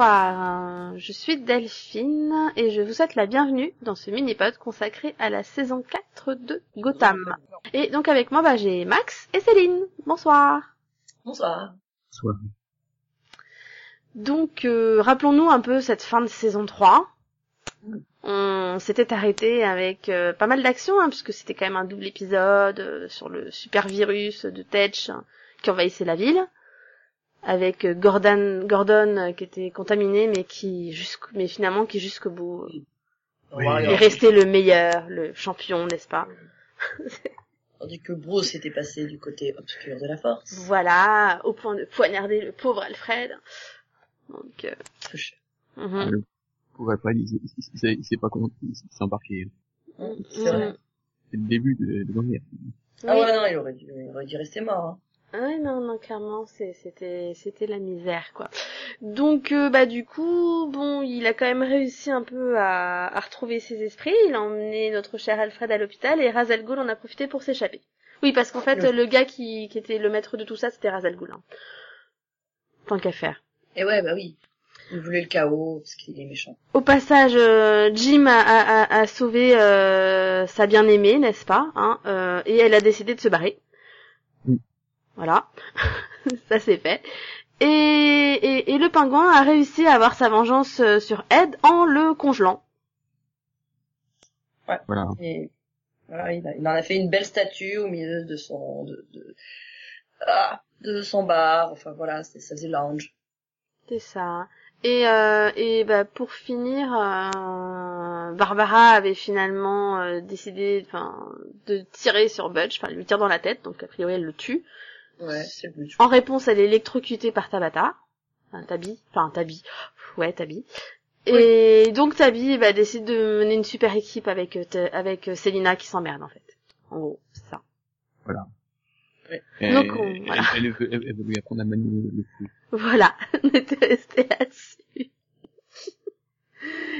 Bonsoir. Je suis Delphine et je vous souhaite la bienvenue dans ce mini-pod consacré à la saison 4 de Gotham. Et donc avec moi, bah, j'ai Max et Céline. Bonsoir. Bonsoir. Soit. Donc, euh, rappelons-nous un peu cette fin de saison 3. On s'était arrêté avec euh, pas mal d'actions, hein, puisque c'était quand même un double épisode euh, sur le super virus de Tetch hein, qui envahissait la ville, avec euh, Gordon, Gordon euh, qui était contaminé, mais qui jusqu'- mais finalement qui jusqu'au bout euh, Oui. est resté le meilleur, le champion, n'est-ce pas Tandis que Bruce était passé du côté obscur de la force. Voilà, au point de poignarder le pauvre Alfred. Donc, euh, Peu cher. mhm. Pour après, il, s'est- pas il s'est embarqué. Hum, C'est vrai. C'est le début de, de l'envers. Ah Oui. ouais, non, il aurait dû, il aurait dû rester mort. Hein. Ouais, non, non, clairement, c'est- c'était, c'était la misère, quoi. Donc, euh, bah, du coup, bon, il a quand même réussi un peu à, à retrouver ses esprits. Il a emmené notre cher Alfred à l'hôpital et Ra's al Ghul en a profité pour s'échapper. Oui, parce qu'en fait, Oui. le gars qui, qui était le maître de tout ça, c'était Ra's al Ghul. Hein. Tant qu'à faire. Et ouais, bah oui. Il voulait le chaos, parce qu'il est méchant. Au passage, euh, Jim a, a, a- a sauvé euh, sa bien-aimée, n'est-ce pas hein, euh, Et elle a décidé de se barrer. Voilà, ça c'est fait. Et, et, et le pingouin a réussi à avoir sa vengeance euh, sur Ed en le congelant. Voilà. Et voilà, il, a- il en a fait une belle statue au milieu de son, de, de, ah, de son bar. Enfin voilà, c'est- ça faisait lounge. C'est ça. Et, euh, et bah, pour finir, euh, Barbara avait finalement euh, décidé enfin, de tirer sur Budge, enfin, elle lui tire dans la tête, donc a priori elle le tue. Ouais, c'est le but. En réponse, elle est électrocutée par Tabata. Enfin, Tabi. Enfin, Tabi. Ouais, Tabi. Et donc Tabi bah, décide de mener une super équipe avec euh, avec euh, Selina qui s'emmerde en fait. En gros, c'est ça. Et- Donc, on- voilà. elle, elle, veut, elle, elle veut lui apprendre à manier le fou. Voilà, on était resté là-dessus.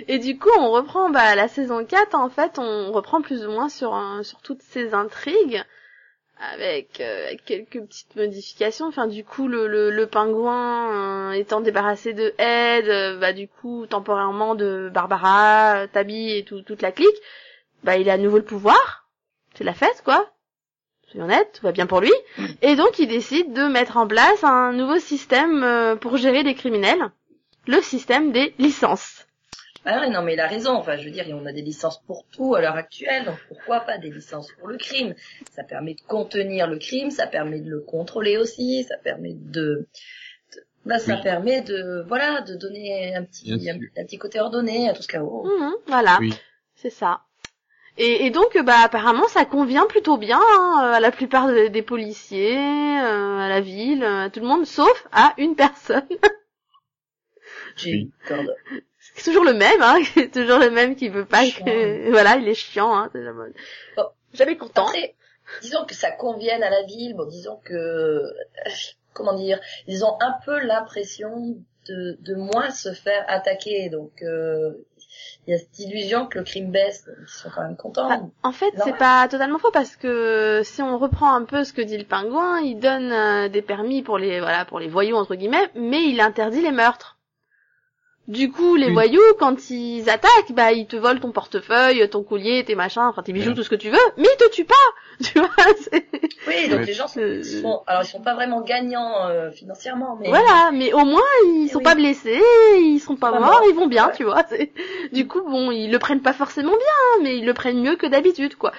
Et du coup, on reprend bah, la saison 4, en fait, on reprend plus ou moins sur, un- sur toutes ces intrigues, avec, euh, quelques petites modifications. Enfin, du coup, le, le, le pingouin euh, étant débarrassé de Ed, euh, bah, du coup, temporairement de Barbara, Tabi et tout, toute la clique, bah, il a à nouveau le pouvoir. C'est la fête, quoi. Soyons honnêtes, tout va bien pour lui. Et donc il décide de mettre en place un nouveau système euh, pour gérer les criminels, le système des licences. Ah ouais, non, mais il a raison. Enfin, je veux dire, on a des licences pour tout à l'heure actuelle, donc pourquoi pas des licences pour le crime? Ça permet de contenir le crime, ça permet de le contrôler aussi, ça permet de, de- bah, ça Oui. permet de, voilà, de donner un petit, un, petit côté ordonné à tout ce chaos. Mhm, voilà, Oui. c'est ça. Et, et donc, bah apparemment, ça convient plutôt bien hein, à la plupart de- des policiers, euh, à la ville, euh, à tout le monde, sauf à une personne. J'ai. C'est toujours le même, hein, c'est toujours le même qui veut pas Chiant. que... Voilà, il est chiant, hein, c'est jamais... Bon. jamais content. Après, disons que ça convienne à la ville, bon, disons que, euh, comment dire, ils ont un peu l'impression de, de moins se faire attaquer, donc euh, il y a cette illusion que le crime baisse, ils sont quand même contents. Bah, en fait, c'est pas totalement faux parce que si on reprend un peu ce que dit le pingouin, il donne euh, des permis pour les voilà pour les voyous entre guillemets, mais il interdit les meurtres. Du coup, les Oui. voyous, quand ils attaquent, bah ils te volent ton portefeuille, ton collier, tes machins, enfin tes bijoux, Ouais. tout ce que tu veux, mais ils te tuent pas. Tu vois c'est- Oui, donc Ouais. les gens sont, Euh, sont- alors ils sont pas vraiment gagnants euh, financièrement, mais Voilà, mais au moins ils sont Oui. pas blessés, ils sont pas Pas morts, morts. ils vont bien, Ouais. tu vois. c'est- Du coup, bon, ils le prennent pas forcément bien, mais ils le prennent mieux que d'habitude, quoi.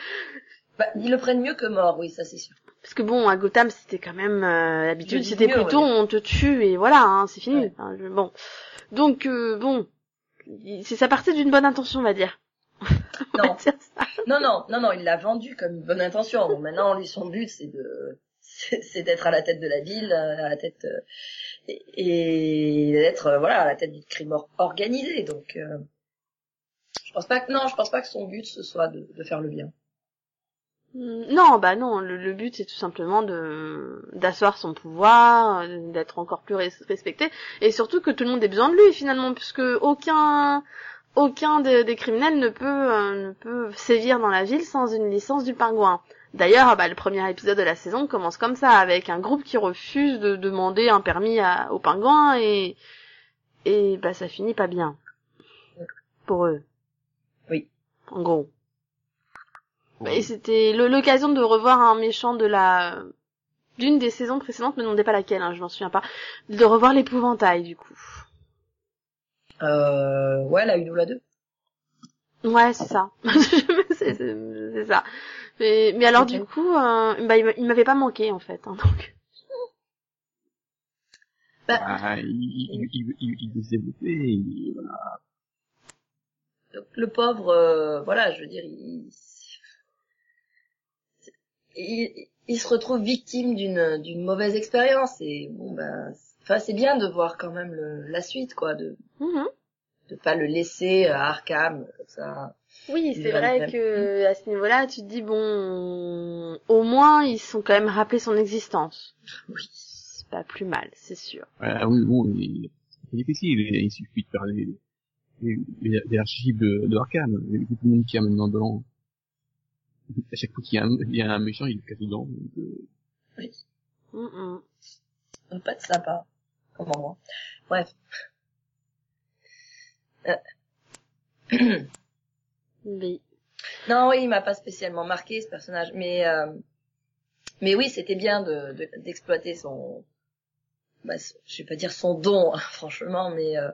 bah, ils le prennent mieux que mort, oui, ça c'est sûr. Parce que bon, à Gotham, c'était quand même euh, l'habitude, c'était plutôt on te tue et voilà, hein, c'est fini. Ouais. Enfin, je- bon, donc euh, bon, c'est ça partait d'une bonne intention, on va dire. On va Non. dire ça. Non, non, non, non, il l'a vendu comme une bonne intention. Bon, maintenant, lui, son but, c'est de, c'est d'être à la tête de la ville, à la tête, euh, et, et d'être, euh, voilà, à la tête du crime or- organisé. Donc, euh, je pense pas que, non, je pense pas que son but, ce soit de, de faire le bien. Mm, Non, bah non, le, le but c'est tout simplement de d'asseoir son pouvoir, euh, d'être encore plus res- respecté, et surtout que tout le monde ait besoin de lui finalement, puisque aucun aucun de- des criminels ne peut euh, ne peut sévir dans la ville sans une licence du pingouin. D'ailleurs, bah, le premier épisode de la saison commence comme ça, avec un groupe qui refuse de demander un permis à, au pingouin et Et bah ça finit pas bien. Pour eux. Oui. En gros. Et c'était l'occasion de revoir un méchant de la d'une des saisons précédentes, me demandez pas laquelle, hein, je m'en souviens pas, de revoir l'épouvantail du coup. Euh, ouais, la une ou la deux. Ouais, c'est ça. c'est ça. Mais, mais alors du coup, euh, bah, il m'a- il m'avait pas manqué en fait. Hein, donc. Ah, il, il, il, il, il veut se développer, il- voilà. Donc, le pauvre, euh, voilà, je veux dire, il, il, il se retrouve victime d'une d'une mauvaise expérience et bon ben, enfin c'est bien de voir quand même le, la suite quoi, de Mhm. de pas le laisser à Arkham comme ça. Oui, c'est vrai le que à ce niveau-là, tu te dis bon, au moins ils sont quand même rappelé son existence. Oui. C'est pas plus mal, c'est sûr. Ah oui, bon, il, c'est difficile, il, il suffit de faire les, les, les, les archives de, de Arkham, il y a tout le monde qui a maintenant dedans. À chaque fois qu'il y a un, il y a un méchant, il le casse dedans. donc, euh, Oui. Mhm. Pas de sympa. Comment moi. Bref. Euh. Oui. Non, oui, il m'a pas spécialement marqué ce personnage, mais euh, mais oui, c'était bien de de- d'exploiter son, bah, je vais pas dire son don, hein, franchement, mais euh,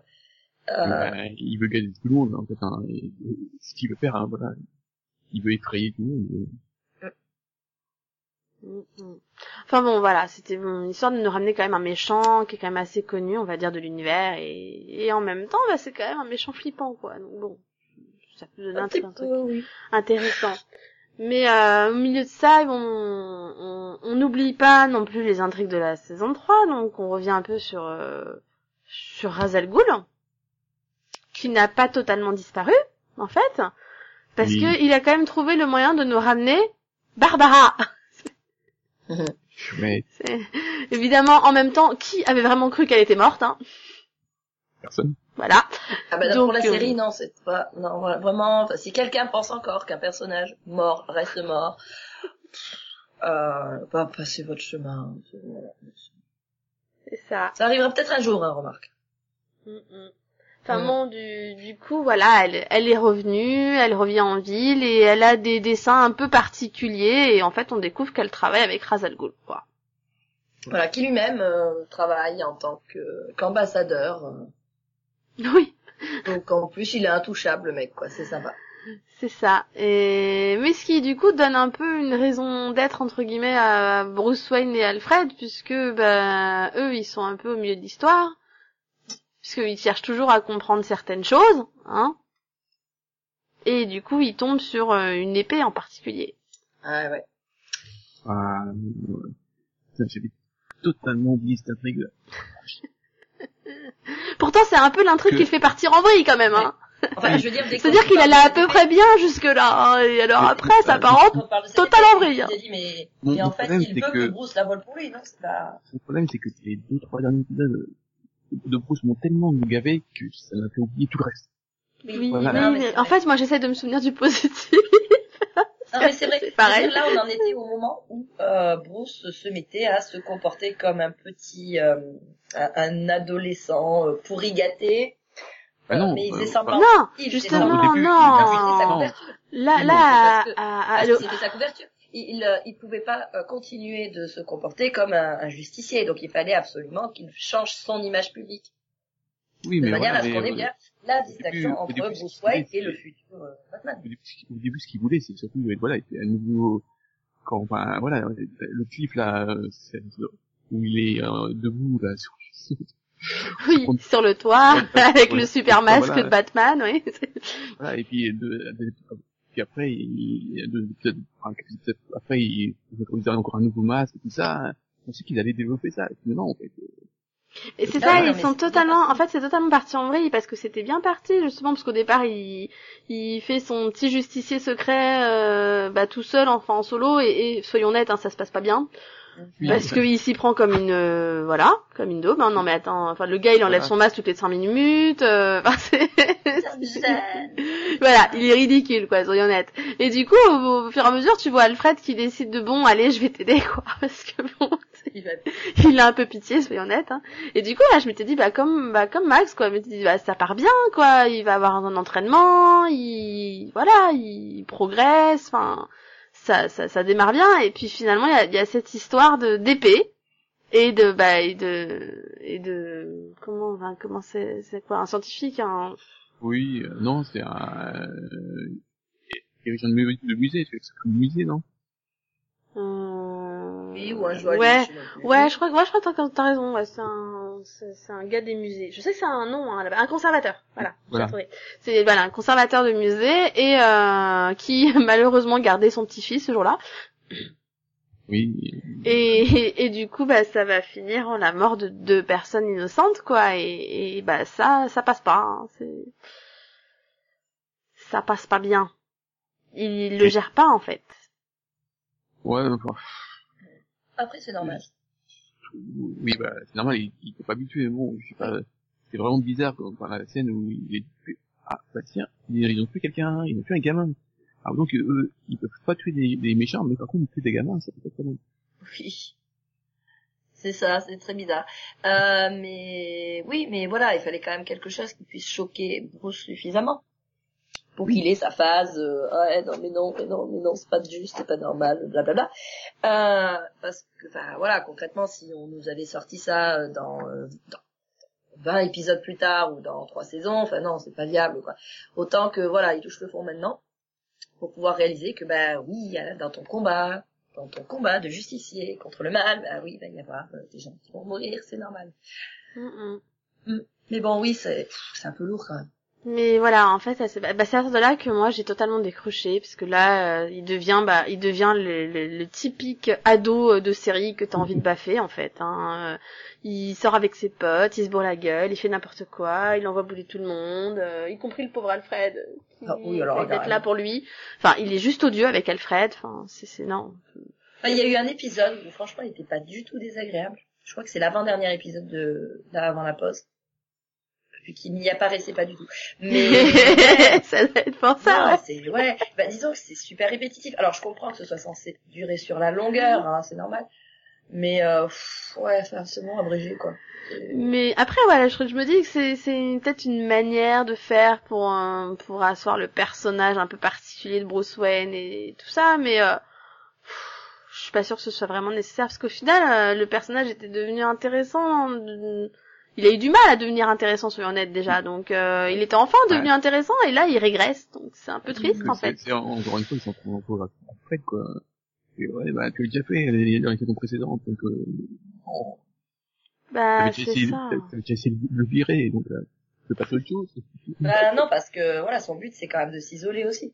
euh, bah, il veut gagner tout le monde, en fait, hein, et, et ce qu'il veut faire, hein, voilà. Il veut effrayer tout le monde. Mhm. Enfin bon, voilà, c'était bon, une histoire de nous ramener quand même un méchant qui est quand même assez connu, on va dire, de l'univers, et, et en même temps, bah, c'est quand même un méchant flippant, quoi. Donc bon, ça peut donner un, truc- un truc peu, oui. intéressant. Mais euh, au milieu de ça, bon, on on n'oublie pas non plus les intrigues de la saison 3, donc on revient un peu sur euh, sur Razal qui n'a pas totalement disparu, en fait, parce Oui. que il a quand même trouvé le moyen de nous ramener Barbara. Mais C'est- Évidemment, en même temps, qui avait vraiment cru qu'elle était morte hein personne. Voilà. Ah bah, Donc, pour la euh, série, non, c'est pas, non, voilà, vraiment, enfin, si quelqu'un pense encore qu'un personnage mort reste mort, euh, bah, passez votre chemin. C'est ça. Ça arrivera peut-être un jour, hein, remarque. Mm, mm. Enfin bon, du, du coup, voilà, elle, elle est revenue, elle revient en ville et elle a des dessins un peu particuliers et en fait on découvre qu'elle travaille avec Razal Ghul, quoi. Voilà, qui lui-même euh, travaille en tant que qu'ambassadeur. euh. Oui, donc en plus, il est intouchable, le mec, quoi. C'est sympa. c'est ça. Et mais ce qui du coup donne un peu une raison d'être entre guillemets à Bruce Wayne et Alfred puisque ben eux ils sont un peu au milieu de l'histoire puisqu'ils cherchent toujours à comprendre certaines choses, hein. Et du coup ils tombent sur euh, une épée en particulier. Ah ouais. Ah, ouais. Ça, J'avais totalement oublié cette intrigue. Pourtant c'est un peu l'intrigue Que- qui le fait partir en vrille quand même, hein. Enfin, je veux dire, dès qu'on C'est-à-dire qu'il allait à peu près bien jusque là, hein, et alors Mais- après ça part en total en vrille. il dit, mais, Mon- mais mon en fait, il veut que... que- Bruce la vole pour lui, non C'est pas... Le problème, c'est que les deux, trois derniers épisodes de Bruce m'ont tellement gavé que ça m'a fait oublier tout le reste. Oui, Voilà. non, mais en fait moi j'essaie de me souvenir du positif. Non, mais c'est vrai. Pareil. Là, on en était au moment où euh, Bruce se mettait à se comporter comme un petit, euh, un, adolescent euh, pourri gâté. Ah non, mais il euh, faisait semblant. non, Il justement, début, non. Sa couverture. Là, Non, là, à- à- que c'était sa couverture. Il, il, euh, il pouvait pas euh, continuer de se comporter comme un, un justicier, donc il fallait absolument qu'il change son image publique. Oui, De mais manière voilà, à ce mais, qu'on ait euh, bien la début- distinction au entre début, Bruce Wayne et le futur euh, Batman. au début, au début, ce qu'il voulait, c'est surtout, euh, voilà, un nouveau, quand, enfin, voilà, le clip là, où il est euh, debout là, sur, oui, on- sur le toit, avec ouais, le super masque voilà. de Batman, oui. voilà, et puis, de, de- puis après, il, après, il, il introduisait encore un nouveau masque et tout ça. On sait qu'ils allaient développer ça. Non, en fait. Et c'est ça, non, ils sont totalement, parti. en fait, c'est totalement parti en vrille parce que c'était bien parti justement parce qu'au départ, il, il fait son petit justicier secret, euh, bah tout seul, enfin en solo, et, et soyons honnêtes, hein, ça se passe pas bien Oui, parce qu'il s'y prend comme une, euh, voilà, comme une daube. Hein. Non mais attends, enfin le gars, il enlève Voilà. son masque toutes les cinq minutes. Euh, enfin, c'est- Ça, voilà, il est ridicule, quoi, soyons honnêtes. Et du coup, au, au fur et à mesure, tu vois Alfred qui décide de bon, allez, je vais t'aider, quoi, parce que bon, il a un peu pitié, soyons honnêtes. Hein. Et du coup, là, je m'étais dit, bah comme, bah comme Max, quoi. Je m'étais dit, bah ça part bien, quoi. Il va avoir un entraînement, il, voilà, il progresse. Enfin, ça, ça, ça démarre bien. Et puis finalement, il y a, y a, cette histoire de d'épée et de, bah, et de, et de, comment, enfin, comment c'est, c'est quoi, un scientifique, un. Oui, euh, non, c'est un euh, dirigeant de, de musée, c'est un musée, non? Euh... Oui, ou un joueur Ouais. Ouais, je crois que, ouais, je crois que t'as, t'as raison. Ouais, c'est un, c'est, c'est un gars des musées. Je sais que c'est un nom, hein, là-bas. un conservateur. Voilà. Voilà. C'est voilà un conservateur de musée et euh, qui malheureusement gardait son petit-fils ce jour-là. Oui. Et, et, et du coup, bah, ça va finir en la mort de deux personnes innocentes, quoi. Et, et bah, ça, ça passe pas. hein, c'est, ça passe pas bien. Il le Et- gère pas, en fait. Ouais, enfin, Après, c'est normal. oui, bah, c'est normal, il, il est pas habitué, bon, je sais pas, c'est vraiment bizarre, quand on la scène où il est, ah, bah tiens, ils ont tué quelqu'un, ils ont tué un gamin. Alors donc, eux, ils peuvent pas tuer des, des méchants, mais par contre, ils tuent des gamins, ça peut pas mal. Oui. C'est ça, c'est très bizarre. Euh, mais oui, mais voilà, il fallait quand même quelque chose qui puisse choquer Bruce suffisamment pour qu'il ait sa phase. Euh, ouais, non, mais non, mais non, mais non, c'est pas juste, c'est pas normal, blablabla. Euh, parce que, enfin, voilà, concrètement, si on nous avait sorti ça euh, dans, euh, dans 20 épisodes plus tard ou dans trois saisons, enfin non, c'est pas viable, quoi. Autant que voilà, il touche le fond maintenant pour pouvoir réaliser que bah oui, dans ton combat, dans ton combat de justicier contre le mal, bah oui, il va y avoir euh, des gens qui vont mourir, c'est normal. Mm, mm. Mais bon, oui, c'est un peu lourd quand même. Mais voilà, en fait, c'est bah, c'est à partir de là que moi j'ai totalement décroché, parce que là, euh, il devient, bah, il devient le, le- le typique ado euh, de série que t'as envie de baffer, en fait. Hein. Euh, Il sort avec ses potes, il se bourre la gueule, il fait n'importe quoi, il envoie bouler tout le monde, euh, y compris le pauvre Alfred, qui Ah oui, alors, là pour lui. Enfin, il est juste odieux avec Alfred. Enfin, c'est c'est non. Enfin, il y a eu un épisode où franchement, il était pas du tout désagréable. Je crois que c'est l'avant-dernier épisode de là avant la pause. Vu qu'il n'y apparaissait pas du tout. Mais ça doit être pour ça. Ouais. c'est ouais. Bah disons que c'est super répétitif. Alors je comprends que ce soit censé durer sur la longueur, hein, c'est normal. Mais euh, pff, ouais, c'est bon abrégé quoi. Mais après, voilà, je, je me dis que c'est, c'est peut-être une manière de faire pour un, pour asseoir le personnage un peu particulier de Bruce Wayne et tout ça, mais euh, je suis pas sûre que ce soit vraiment nécessaire parce qu'au final, euh, le personnage était devenu intéressant. Il a eu du mal à devenir intéressant, soyons honnêtes déjà. Donc, euh, il était enfin devenu intéressant et là, il régresse. Donc, c'est un peu triste en C'est- fait. c'est- encore une fois, ils sont trop encore à Fred, quoi. Et ouais, bah, tu l'as déjà fait, les- dans les saisons précédentes, donc, euh, Bah, c'est ça. t'avais déjà essayé de le virer, donc, là, tu peux pas autre chose. Bah, non, parce que voilà, son but c'est quand même de s'isoler aussi.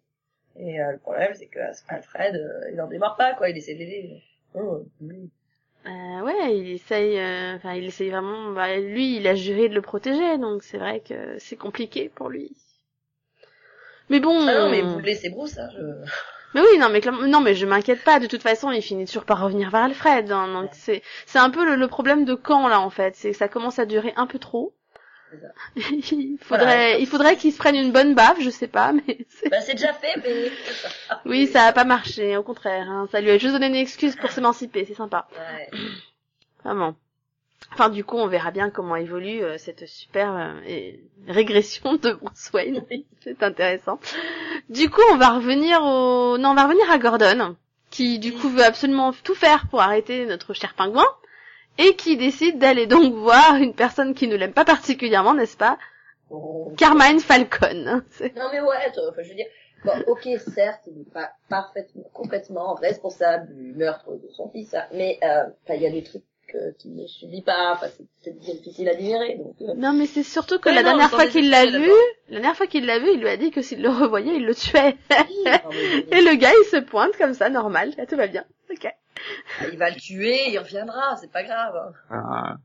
Et euh, le problème c'est que Alfred, euh, il en démarre pas quoi, il essaie d'aider. Oh, oui. Euh, ouais, il essaye, euh, enfin, il essaye vraiment, bah, lui, il a juré de le protéger, donc c'est vrai que c'est compliqué pour lui. Mais bon. Ah non, mais vous laissez Bruce, hein, je... Mais oui, non, mais non, mais je m'inquiète pas. De toute façon, il finit toujours par revenir vers Alfred. hein, donc c'est, c'est un peu le, le problème de quand là, en fait. C'est que ça commence à durer un peu trop. Il faudrait, Voilà. il faudrait qu'il se prenne une bonne baffe, je sais pas, mais c'est- Bah, c'est déjà fait, mais... oui, ça a pas marché. Au contraire, hein, ça lui a juste donné une excuse pour s'émanciper. C'est sympa. Ouais. Vraiment. Enfin, du coup, on verra bien comment évolue euh, cette super euh, régression de Bruce Wayne. C'est intéressant. Du coup, on va revenir au... Non, on va revenir à Gordon, qui du coup veut absolument tout faire pour arrêter notre cher pingouin, et qui décide d'aller donc voir une personne qui ne l'aime pas particulièrement, n'est-ce pas? Bon. Carmine Falcon. C'est- Non mais ouais, je veux dire, bon, ok, certes, il n'est pas parfaitement, complètement responsable du meurtre de son fils, hein, mais euh, il y a des trucs euh, qu'il ne subit pas, enfin, c'est peut-être difficile à digérer, donc... euh, Non, mais c'est surtout que la non, dernière fois qu'il l'a vu, la dernière fois qu'il l'a vu, il lui a dit que s'il le revoyait, il le tuait. oui, non, mais- Et le gars, il se pointe comme ça, normal, là, tout va bien. Ok. Il va le tuer, il reviendra, c'est pas grave. Ah.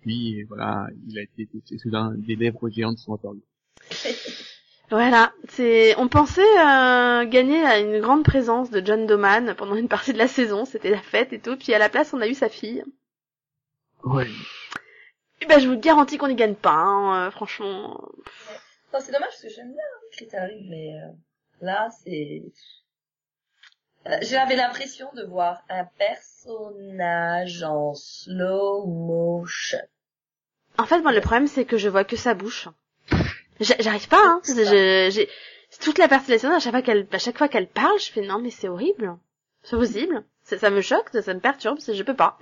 Puis, voilà, il a été touché soudain, des lèvres géantes sont apparues. Voilà, c'est. On pensait euh, gagner à une grande présence de John Doman pendant une partie de la saison, c'était la fête et tout, puis à la place on a eu sa fille. Ouais. Et ben je vous garantis qu'on n'y gagne pas, hein, euh, franchement. Non, c'est dommage parce que j'aime bien hein, Chris Harris, mais euh, là, c'est... Euh, J'avais l'impression de voir un personnage en slow motion. En fait, moi, le problème, c'est que je vois que sa bouche. J'a- J'arrive pas, hein. J'ai- toute la personnalisation, à chaque fois qu'elle, à chaque fois qu'elle parle, je fais non, mais c'est horrible. C'est possible. Ça, me choque, ça, ça me perturbe, je peux pas.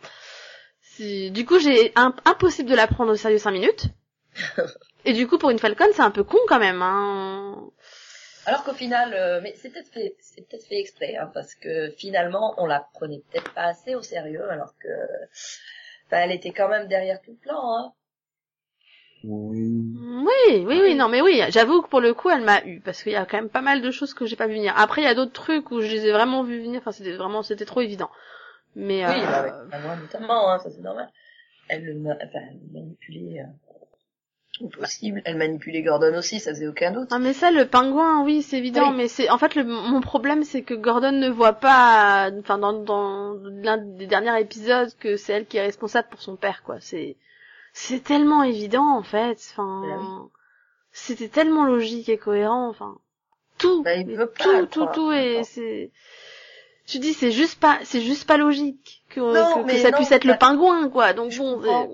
Du coup, j'ai impossible de la prendre au sérieux 5 minutes. Et du coup, pour une Falcon, c'est un peu con quand même, hein. Alors qu'au final, euh, mais c'est peut-être fait, c'est peut-être fait exprès, hein, parce que finalement, on la prenait peut-être pas assez au sérieux, alors que, enfin, elle était quand même derrière tout le plan, hein. Oui. Oui, oui, oui, non, mais oui, j'avoue que pour le coup, elle m'a eu, parce qu'il y a quand même pas mal de choses que j'ai pas vu venir. Après, il y a d'autres trucs où je les ai vraiment vus venir, enfin, c'était vraiment, c'était trop évident. Mais, Oui, euh, bah, avec la voix notamment, hein, ça c'est normal. Elle le, ma- enfin, elle manipulait, euh, au possible. Elle manipulait Gordon aussi, ça faisait aucun doute. Ah mais ça le pingouin oui c'est évident Oui. mais c'est en fait le mon problème c'est que Gordon ne voit pas enfin dans dans l'un des derniers épisodes que c'est elle qui est responsable pour son père quoi c'est c'est tellement évident en fait enfin Bah oui. c'était tellement logique et cohérent enfin tout Bah, il veut tout tout tout et c'est tu dis c'est juste pas c'est juste pas logique que, Non, que, ça non, puisse être bah, le pingouin quoi donc je bon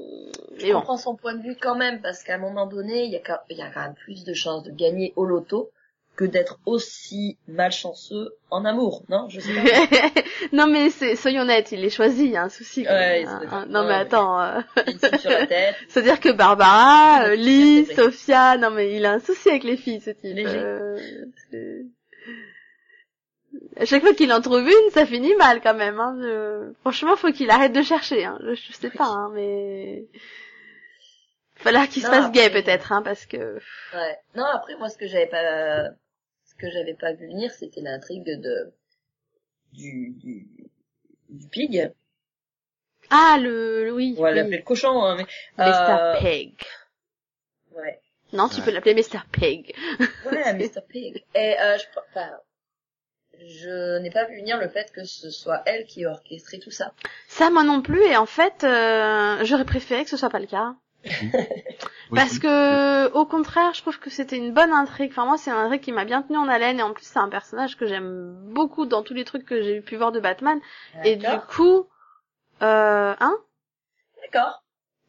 Je bon. comprends son point de vue quand même, parce qu'à un moment donné, il y a il y a quand même plus de chances de gagner au loto que d'être aussi malchanceux en amour, non? Je sais pas. non mais c'est soyons honnêtes, il est choisi, il y a un souci. quand Ouais, même, hein. Non ouais, mais attends, euh, c'est-à-dire que Barbara, euh, Lee. Sophia, non mais il a un souci avec les filles ce type. Léger. Euh, à chaque fois qu'il en trouve une, ça finit mal quand même. Hein. Je- Franchement, faut qu'il arrête de chercher. Hein. Je, je sais pas, hein, mais falloir qu'il se fasse gay peut-être, hein, parce que Ouais. Non, après, moi, ce que j'avais pas, ce que j'avais pas vu venir, c'était l'intrigue de, du, du, du pig. ah le, le- oui, On va oui. l'appeler le cochon, hein, mais, Mr euh, Pig. ouais. Non, tu Ouais. peux l'appeler Mr Pig. Ouais, Mr. Pig. Et, euh, je, enfin, je n'ai pas vu venir le fait que ce soit elle qui ait orchestré tout ça. Ça, moi non plus, et en fait, euh, j'aurais préféré que ce soit pas le cas. Parce que, au contraire, je trouve que c'était une bonne intrigue. Enfin, moi, c'est une intrigue qui m'a bien tenu en haleine, et en plus, c'est un personnage que j'aime beaucoup dans tous les trucs que j'ai pu voir de Batman. Et du coup, euh, hein? D'accord.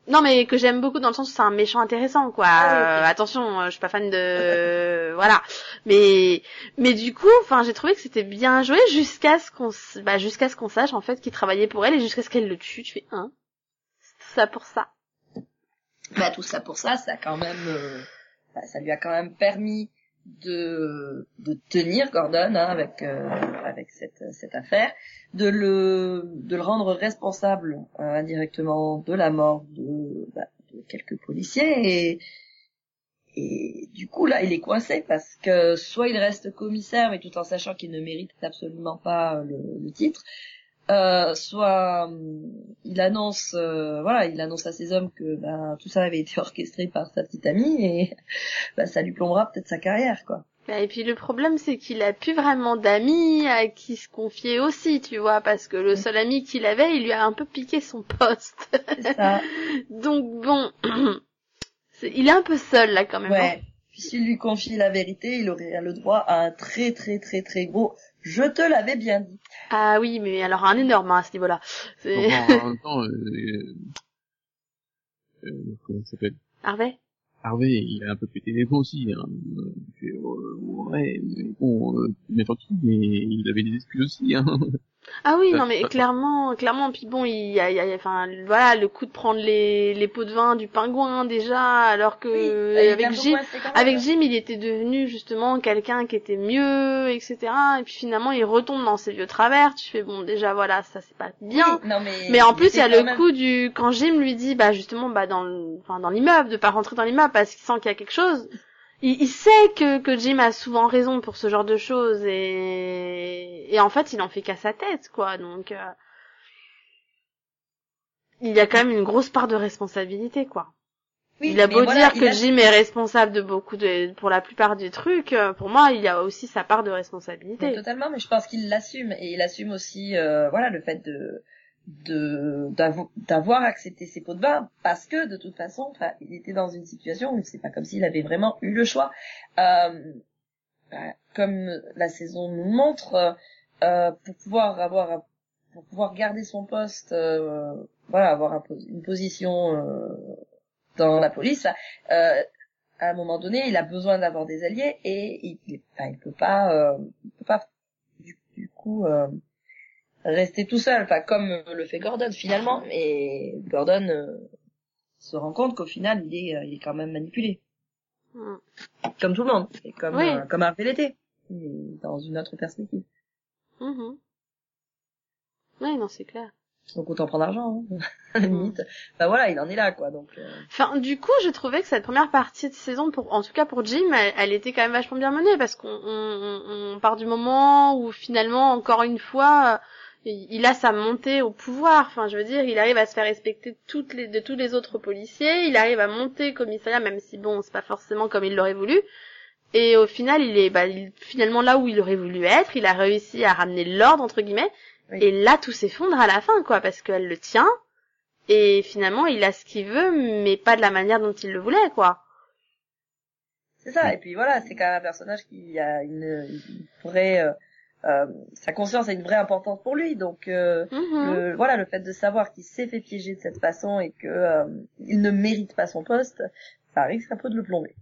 Non, mais que j'aime beaucoup dans le sens où c'est un méchant intéressant, quoi. Ah. Euh, attention, euh, je suis pas fan de, voilà. Mais, mais du coup, enfin, j'ai trouvé que c'était bien joué jusqu'à ce qu'on, s- bah, jusqu'à ce qu'on sache en fait qu'il travaillait pour elle et jusqu'à ce qu'elle le tue. Tu fais un, c'est tout ça pour ça. Bah, tout ça pour ça, ça a quand même, euh, bah, ça lui a quand même permis de, de tenir Gordon, hein, avec, euh, avec cette, cette affaire, de le, de le rendre responsable, euh, indirectement de la mort de, bah, de quelques policiers. Et, et du coup, là, il est coincé parce que soit il reste commissaire, mais tout en sachant qu'il ne mérite absolument pas le, le titre, euh, soit hum, il annonce, euh, voilà, il annonce à ses hommes que ben, tout ça avait été orchestré par sa petite amie et ben, ça lui plombera peut-être sa carrière, quoi. Bah, Et puis le problème, c'est qu'il a plus vraiment d'amis à qui se confier aussi, tu vois, parce que le seul ami qu'il avait, il lui a un peu piqué son poste. Ça. Donc bon, il est un peu seul là quand même. hein. ouais. Puis s'il lui confie la vérité, il aurait le droit à un très très très très gros. Je te l'avais bien dit. Ah oui, mais alors un énorme hein, à ce niveau-là. C'est Bon, en même temps, euh, euh, euh, comment ça s'appelle? Harvey? Harvey, il a un peu pété les plombs aussi. Hein. Euh, il fait, euh, ouais, mais bon, euh, n'importe qui, mais il avait des excuses aussi. Hein. Ah oui, non mais ça- clairement, clairement. Puis bon, il y a, il y a- enfin voilà, le coup de prendre les, les pots de vin du pingouin déjà, alors que Oui, avec Jim, avec Jim, il était devenu justement quelqu'un qui était mieux, etc. Et puis finalement, il retombe dans ses vieux travers. Tu fais bon, déjà voilà, ça c'est pas bien. Oui, non, mais, Mais en plus, il y a le même- coup du quand Jim lui dit bah justement bah dans le- enfin dans l'immeuble de pas rentrer dans l'immeuble parce qu'il sent qu'il y a quelque chose. Il, il sait que que Jim a souvent raison pour ce genre de choses et et en fait, il en fait qu'à sa tête quoi. Donc euh, il y a quand même une grosse part de responsabilité quoi. Oui, il a beau voilà, dire que a- Jim est responsable de beaucoup de pour la plupart des trucs, euh, pour moi, il y a aussi sa part de Mais responsabilité. totalement, mais je pense qu'il l'assume et il assume aussi, euh, voilà, le fait de de d'avo- d'avoir accepté ses pots de vin parce que de toute façon, il était dans une situation où c'est pas comme s'il avait vraiment eu le choix. Euh, bah, comme la saison nous montre, euh, pour pouvoir avoir pour pouvoir garder son poste, euh, voilà, avoir une position euh, dans la police, euh, à un moment donné, il a besoin d'avoir des alliés et il, enfin, il peut pas, euh, il peut pas du, du coup rester tout seul, enfin comme le fait Gordon finalement. Mais Gordon euh, se rend compte qu'au final, il est, euh, il est quand même manipulé, Mm. comme tout le monde, et comme Oui. euh, comme Harvey l'était, dans une autre perspective. Mhm. Oui, non, c'est clair. Donc autant prendre l'argent, hein, à la limite. Bah voilà, il en est là, quoi. Donc euh, Enfin, du coup, j'ai trouvé que cette première partie de saison, pour, en tout cas pour Jim, elle, elle était quand même vachement bien menée parce qu'on on, on- on part du moment où finalement, encore une fois, il a sa montée au pouvoir. Enfin, je veux dire, il arrive à se faire respecter de toutes les, de tous les autres policiers. Il arrive à monter commissariat, même si bon, c'est pas forcément comme il l'aurait voulu. Et au final, il est bah, il- finalement là où il aurait voulu être. Il a réussi à ramener l'ordre entre guillemets. Oui. Et là, tout s'effondre à la fin, quoi, parce qu'elle le tient. Et finalement, il a ce qu'il veut, mais pas de la manière dont il le voulait, quoi. c'est ça. Et puis voilà, c'est quand même un personnage qui a une, une vraie, euh, euh, sa conscience a une vraie importance pour lui. Donc euh, Mhm. le, voilà, le fait de savoir qu'il s'est fait piéger de cette façon et que euh, il ne mérite pas son poste, ça risque un peu de le plomber.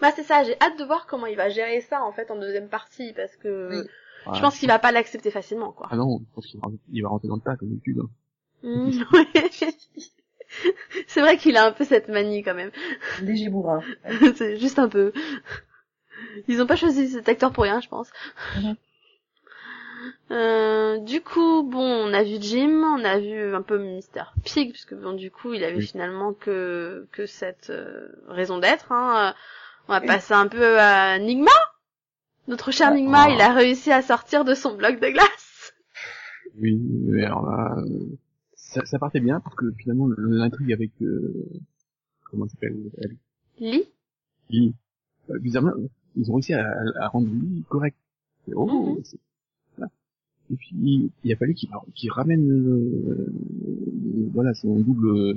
Bah c'est ça, j'ai hâte de voir comment il va gérer ça en fait en deuxième partie, parce que Oui. je Voilà. pense qu'il va pas l'accepter facilement, quoi. Ah non, je pense qu'il va, il va rentrer dans le tas, comme d'habitude. hein. Ouais. c'est vrai qu'il a un peu cette manie quand même. Léger bourrin. c'est juste un peu. Ils ont pas choisi cet acteur pour rien, je pense. Mhm. Euh, du coup, bon, on a vu Jim, on a vu un peu Mr. Pig, puisque bon, du coup, il avait Oui. finalement que que cette euh, raison d'être. Hein. Euh, On va passer un peu à Nigma. Notre cher Ah. Nigma, il a réussi à sortir de son bloc de glace. Oui, mais alors là, euh, ça, ça partait bien parce que finalement le- l'intrigue avec euh, comment s'appelle elle, Lee. Lee, bizarrement ils ont réussi à, à rendre Lee correct. Oh, Mhm. Et puis il a fallu qu'il qu'il ramène euh, euh, voilà son double euh,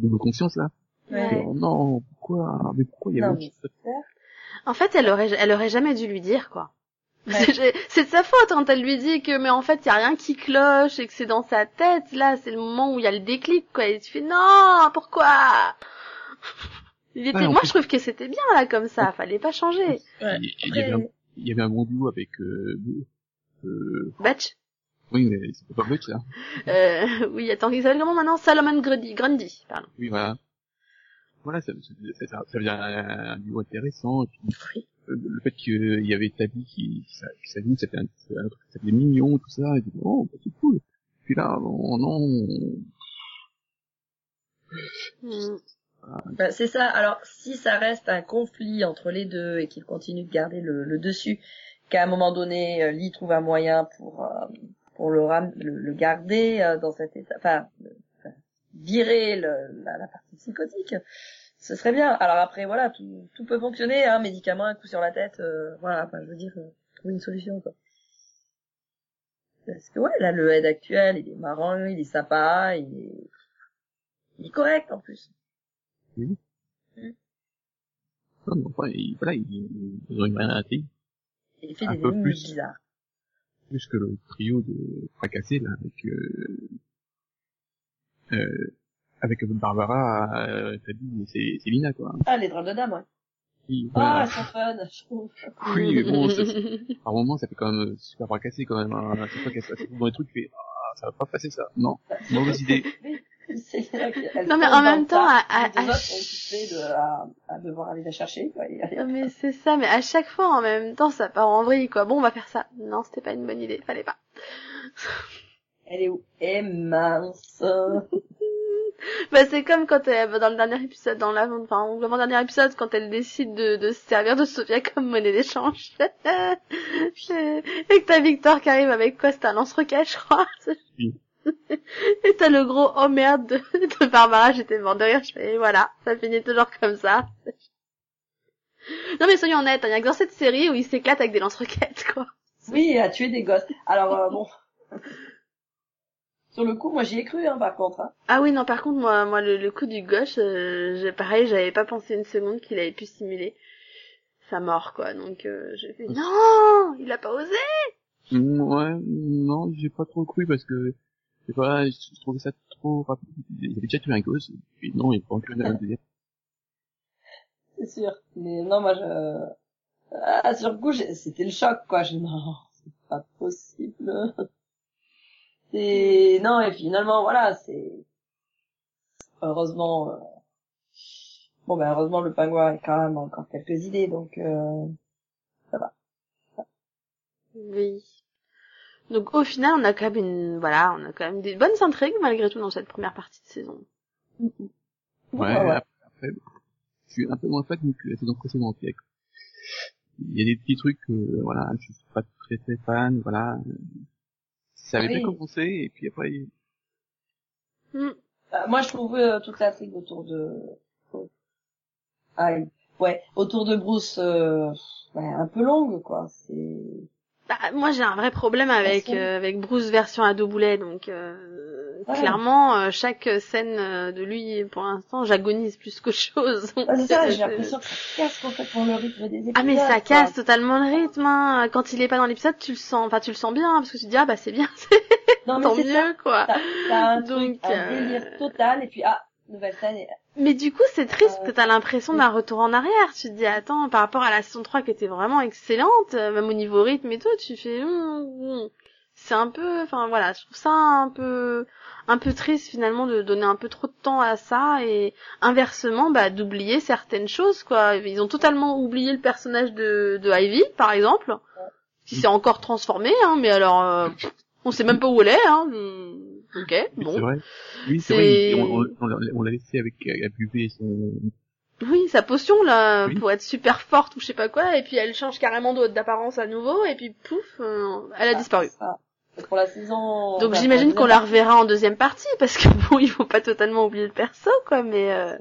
double conscience là. Ouais. Oh, non, pourquoi Mais pourquoi il y a Non, En fait, elle aurait, elle aurait jamais dû lui dire quoi. Ouais. C'est de sa faute quand elle lui dit que mais en fait il y a rien qui cloche et que c'est dans sa tête. Là, c'est le moment où il y a le déclic quoi. Et tu fais non, pourquoi? Il était, Ouais, moi plus- je trouve que c'était bien là comme ça. Fallait pas changer. Ouais. il, il y avait un, il y avait un bon duo avec euh, euh, Batch. oui mais c'était pas Butch là. Euh, oui, attends, il s'appelle comment maintenant? Salomon Grundy. Grundy, pardon. Oui, voilà. Voilà, ça, ça, ça, ça devient un, un duo intéressant. Et puis, Oui. euh, le fait qu'il y avait Tabi qui, qui, qui s'allume, c'était un, truc qui s'appelait mignon, tout ça. Et puis, oh, bah, c'est cool. Puis là, oh, non. Hmm. Bah, c'est ça. Alors, si ça reste un conflit entre les deux et qu'ils continuent de garder le, le dessus, qu'à un moment donné, euh, Lee trouve un moyen pour euh, pour le, ram- le, le garder euh, dans cet état, enfin, euh, virer le, la, la partie psychotique, ce serait bien. Alors après, voilà, tout, tout peut fonctionner, hein, médicament, un coup sur la tête, euh, voilà. Enfin, je veux dire, euh, trouver une solution, quoi. Parce que ouais, là, le head actuel, il est marrant, il est sympa, il est, il est correct en plus. Non, mais enfin, il, voilà, il, ils ont une vraie intrigue. Il fait Un des peu énigmes plus. bizarres. Plus que le trio de fracassés, là, avec, euh, euh, avec Barbara, euh, Tabi et Cé- Célina, quoi. Ah, les drames de dames, ouais. Oui, Ah, voilà. elles sont fun, je trouve. Oui, mais bon, ça, par moment, ça fait quand même super fracassé, quand même. Hein. À chaque fois qu'elle se passe dans les trucs, tu fais, ah, ça va pas passer ça. Non, mauvaise idée. C'est Non, mais en dans même temps, à- à- à de, à, à devoir aller la chercher, quoi. et Non, mais c'est ça, mais à chaque fois en même temps ça part en vrille quoi. Bon on va faire ça. Non c'était pas une bonne idée, fallait pas. Elle est où? Est mince. Bah c'est comme quand elle, dans le dernier épisode, dans l'avant, enfin l'avant dernier épisode, quand elle décide de, de se servir de Sophia comme monnaie d'échange. Et que t'as Victor qui arrive avec quoi? C'est un lance-roquette je crois. Oui. Et t'as le gros oh merde de, de Barbara, j'étais mort de rire, je fais et voilà, ça finit toujours comme ça. Non mais soyons honnêtes, il y a que dans cette série où il s'éclate avec des lance-roquettes quoi. Oui, à tuer des gosses. Alors, euh, bon. Sur le coup, moi j'y ai cru, hein, par contre. Hein. Ah oui, non, par contre, moi, moi le, le coup du gauche, euh, j'ai- pareil, j'avais pas pensé une seconde qu'il avait pu simuler sa mort, quoi. Donc, euh, j'ai fait, non, il a pas osé Mm, Ouais, non, j'ai pas trop cru parce que, je sais pas, je trouvais ça trop rapide. Il avait déjà tué un gosse, et puis non, il tuer un deuxième. C'est sûr. Mais non, moi, je... Ah, sur le coup, j'ai- c'était le choc, quoi. Je non, c'est pas possible. Et non, et finalement, voilà, c'est... Heureusement... euh, Bon, ben, heureusement, le pingouin a quand même encore quelques idées, donc... Euh... Oui. Donc au final, on a quand même une, voilà, on a quand même des bonnes intrigues malgré tout dans cette première partie de saison. Ouais, Ouais, ouais. après, je suis un peu moins fan que la saison précédente. Il y a- Il y a des petits trucs, euh, voilà, je suis pas très très fan, voilà. Ça avait Oui. bien commencé, et puis après, Hmm. Euh, moi, je trouve euh, toute l'intrigue autour de... Ah, ouais, autour de Bruce, euh, ouais, un peu longue, quoi. C'est... Bah, moi j'ai un vrai problème avec euh, avec Bruce version ado boulet donc euh, Ouais. clairement euh, chaque scène euh, de lui pour l'instant j'agonise plus qu'autre chose. Ouais, c'est ça, j'ai l'impression que ça casse complètement le rythme des épisodes. Ah mais ça quoi. casse totalement le rythme. Hein. Quand il est pas dans l'épisode, tu le sens, enfin tu le sens bien hein, parce que tu te dis ah bah c'est bien, tant c'est ça. mieux quoi. T'as t'as un Donc, truc, un euh, délire total, et puis, ah, nouvelle scène, et... Mais du coup, c'est triste Euh, que t'as l'impression d'un retour en arrière. Tu te dis, attends, par rapport à la saison 3 qui était vraiment excellente, euh, même au niveau rythme et tout, tu fais, hum, hum. c'est un peu, enfin voilà, je trouve ça un peu, un peu triste finalement de donner un peu trop de temps à ça et inversement, bah, d'oublier certaines choses, quoi. Ils ont totalement oublié le personnage de, de Ivy, par exemple, qui s'est encore transformé, hein, mais alors, euh, on sait même pas où elle est, hein. Ok, oui, bon. c'est vrai. Oui, c'est C'est- vrai, on, on, on l'a- l'a laissé avec, à buver son, Oui, sa potion là, Oui. pour être super forte ou je sais pas quoi, et puis elle change carrément d'apparence à nouveau, et puis pouf, euh, elle a disparu. C'est pour la saison... Donc j'imagine qu'on la la reverra en deuxième partie, parce que bon, il faut pas totalement oublier le perso, quoi, mais euh,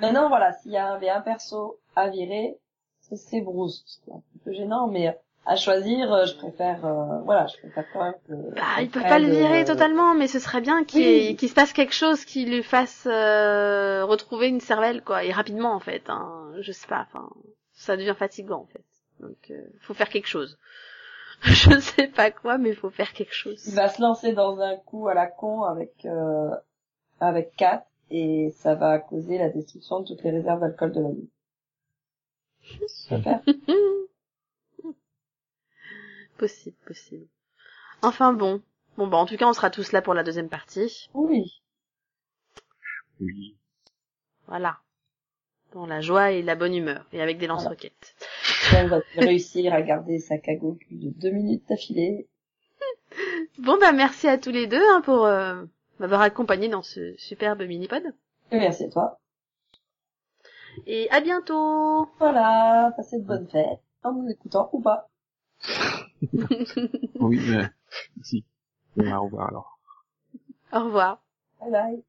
Maintenant, voilà, s'il y avait un perso à virer, ce serait Bruce. C'est un peu gênant, mais à choisir, euh, je préfère, euh, voilà, je préfère quand même que... bah, ils peuvent pas le virer euh, totalement, mais ce serait bien qu'il Oui. qu'il se passe quelque chose qui lui fasse euh, retrouver une cervelle, quoi, et rapidement en fait. Hein, je sais pas, enfin, ça devient fatigant en fait. Donc, euh, faut faire quelque chose. je sais pas quoi, mais faut faire quelque chose. Il va se lancer dans un coup à la con avec, euh, avec Kat, et ça va causer la destruction de toutes les réserves d'alcool de la vie. Super. Possible, possible. Enfin bon. Bon bah en tout cas on sera tous là pour la deuxième partie. Oui. oui. Voilà. Dans la joie et la bonne humeur. Et avec des lance-roquettes. Elle va réussir à garder sa cagoule plus de deux minutes d'affilée. Bon bah merci à tous les deux hein, pour euh, m'avoir accompagné dans ce superbe mini-pod. Et merci à toi. Et à bientôt Voilà, passez de bonnes fêtes, en nous écoutant ou pas. Oui, euh, si. Au revoir alors. Au revoir. Bye bye.